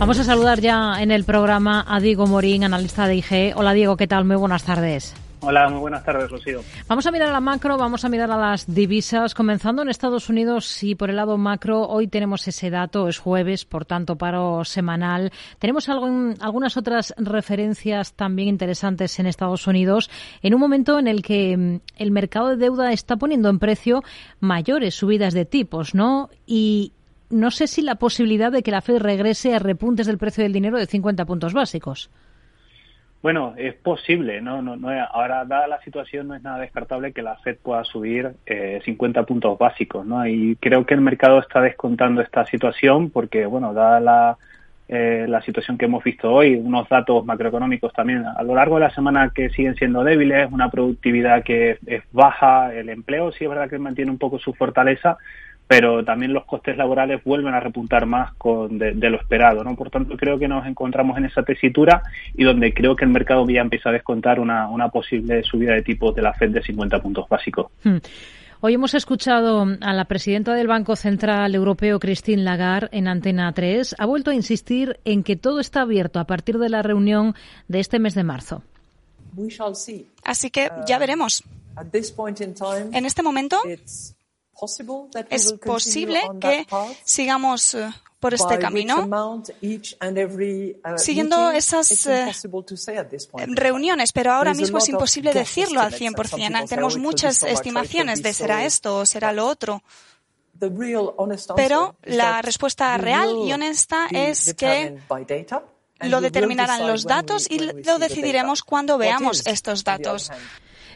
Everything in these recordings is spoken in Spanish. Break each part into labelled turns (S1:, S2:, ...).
S1: Vamos a saludar ya en el programa a Diego Morín, analista de IG. Hola Diego, ¿qué tal? Muy buenas tardes.
S2: Hola, muy buenas tardes, Rocío.
S1: Vamos a mirar a la macro, vamos a mirar a las divisas, comenzando en Estados Unidos y por el lado macro, hoy tenemos ese dato, es jueves, por tanto, paro semanal. Tenemos algo algunas otras referencias también interesantes en Estados Unidos, en un momento en el que mm, el mercado de deuda está poniendo en precio mayores subidas de tipos, ¿no? Y, no sé si la posibilidad de que la Fed regrese a repuntes del precio del dinero de 50 puntos básicos.
S2: Bueno, es posible, ¿no? no, no ahora, dada la situación, no es nada descartable que la Fed pueda subir eh, 50 puntos básicos, ¿no? Y creo que el mercado está descontando esta situación porque, bueno, dada la, eh, la situación que hemos visto hoy, unos datos macroeconómicos también a lo largo de la semana que siguen siendo débiles, una productividad que es baja, el empleo sí es verdad que mantiene un poco su fortaleza, pero también los costes laborales vuelven a repuntar más con de, lo esperado, ¿no? Por tanto, creo que nos encontramos en esa tesitura y donde creo que el mercado ya empieza a descontar una, una posible subida de tipos de la Fed de 50 puntos básicos. Hmm.
S1: Hoy hemos escuchado a la presidenta del Banco Central Europeo, Christine Lagarde, en Antena 3. Ha vuelto a insistir en que todo está abierto a partir de la reunión de este mes de marzo.
S3: Así que ya veremos. En este momento es posible que sigamos eh, por este camino, uh, siguiendo esas eh, reuniones, pero ahora mismo es imposible decirlo al 100%. Tenemos muchas estimaciones de será esto o será lo otro. Pero la respuesta real y honesta es que lo determinarán los datos y lo decidiremos cuando veamos estos datos.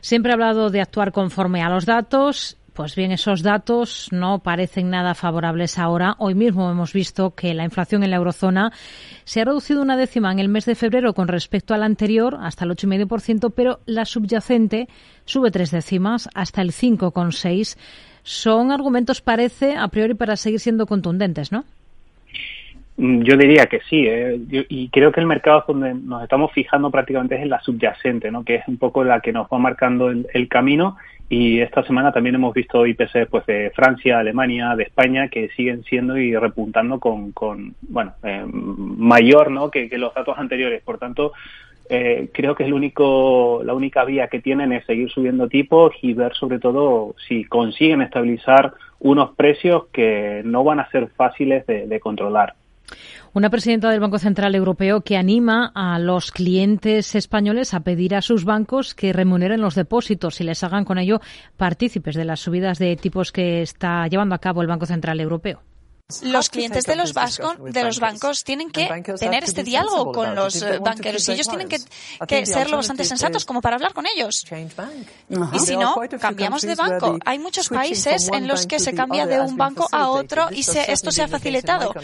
S1: Siempre he hablado de actuar conforme a los datos pues bien, esos datos no parecen nada favorables ahora. Hoy mismo hemos visto que la inflación en la eurozona se ha reducido una décima en el mes de febrero con respecto al anterior, hasta el 8,5%, pero la subyacente sube tres décimas hasta el 5,6%. Son argumentos, parece, a priori para seguir siendo contundentes, ¿no?
S2: Mm, yo diría que sí, ¿eh? y creo que el mercado donde nos estamos fijando prácticamente es en la subyacente, ¿no? que es un poco la que nos va marcando el, camino. Y esta semana también hemos visto IPC pues, de Francia, Alemania, de España, que siguen siendo y repuntando con, con bueno, eh, mayor ¿no? que, que, los datos anteriores. Por tanto, eh, creo que el único, la única vía que tienen es seguir subiendo tipos y ver sobre todo si consiguen estabilizar unos precios que no van a ser fáciles de controlar.
S1: Una presidenta del Banco Central Europeo que anima a los clientes españoles a pedir a sus bancos que remuneren los depósitos y les hagan con ello partícipes de las subidas de tipos que está llevando a cabo el Banco Central Europeo.
S3: Los clientes de los, de los bancos tienen que tener este diálogo con los eh, banqueros y ellos tienen que, ser lo bastante sensatos como para hablar con ellos. Y si no, cambiamos de banco. Hay muchos países en los que se cambia de un banco a otro y esto se ha facilitado.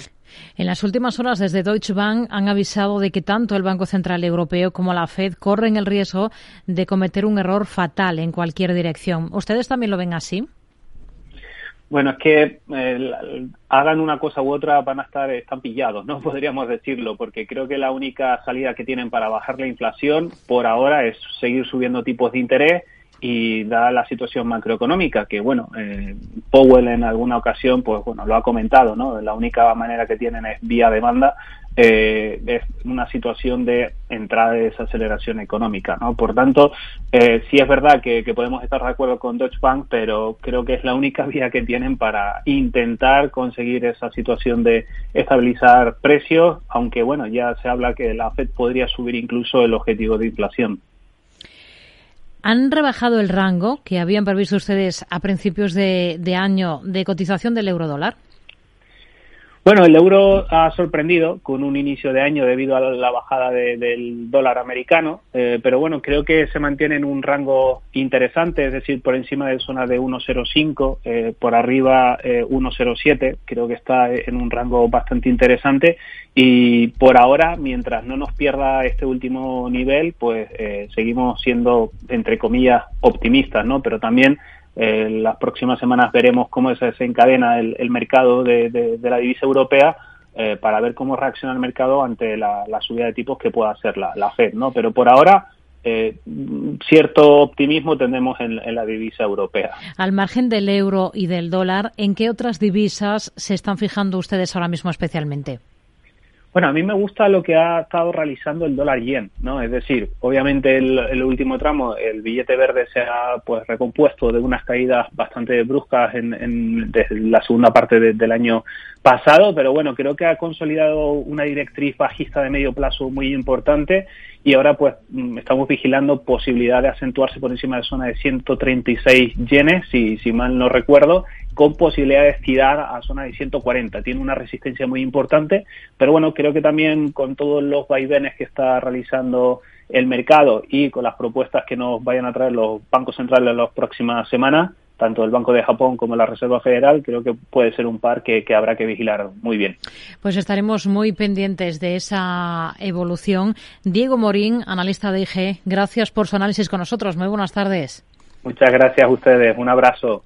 S1: En las últimas horas, desde Deutsche Bank han avisado de que tanto el Banco Central Europeo como la Fed corren el riesgo de cometer un error fatal en cualquier dirección. ¿Ustedes también lo ven así?
S2: Bueno, es que eh, hagan una cosa u otra van a estar están pillados, no podríamos decirlo, porque creo que la única salida que tienen para bajar la inflación por ahora es seguir subiendo tipos de interés y da la situación macroeconómica que bueno eh, Powell en alguna ocasión pues bueno lo ha comentado no la única manera que tienen es vía demanda eh, es una situación de entrada de desaceleración económica no por tanto eh, sí es verdad que, podemos estar de acuerdo con Deutsche Bank pero creo que es la única vía que tienen para intentar conseguir esa situación de estabilizar precios aunque bueno ya se habla que la Fed podría subir incluso el objetivo de inflación
S1: ¿Han rebajado el rango que habían previsto ustedes a principios de, año de cotización del euro dólar?
S2: Bueno, el euro ha sorprendido con un inicio de año debido a la bajada del dólar americano, eh, pero bueno, creo que se mantiene en un rango interesante, es decir, por encima de zona de 1,05, eh, por arriba 1,07, eh, creo que está en un rango bastante interesante y por ahora, mientras no nos pierda este último nivel, pues seguimos siendo, entre comillas, optimistas, ¿no? Pero también en las próximas semanas veremos cómo se desencadena el, mercado de, la divisa europea eh, para ver cómo reacciona el mercado ante la, subida de tipos que pueda hacer la, Fed, ¿no? Pero por ahora eh, cierto optimismo tenemos en, la divisa europea.
S1: Al margen del euro y del dólar, ¿en qué otras divisas se están fijando ustedes ahora mismo especialmente?
S2: Bueno, a mí me gusta lo que ha estado realizando el dólar yen, ¿no? Es decir, obviamente el, último tramo, el billete verde se ha pues recompuesto de unas caídas bastante bruscas en, en desde la segunda parte del año pasado, pero bueno, creo que ha consolidado una directriz bajista de medio plazo muy importante y ahora pues mm, estamos vigilando posibilidad de acentuarse por encima de zona de 136 yenes, si, si mal no recuerdo, con posibilidad de estirar a zona de 140. Tiene una resistencia muy importante, pero bueno, creo que también con todos los vaivenes que está realizando el mercado y con las propuestas que nos vayan a traer los bancos centrales en las próximas semanas, tanto el Banco de Japón como la Reserva Federal, creo que puede ser un par que, que, habrá que vigilar muy bien.
S1: Pues estaremos muy pendientes de esa evolución. Diego Morín, analista de IG, gracias por su análisis con nosotros. Muy buenas tardes.
S2: Muchas gracias a ustedes. Un abrazo.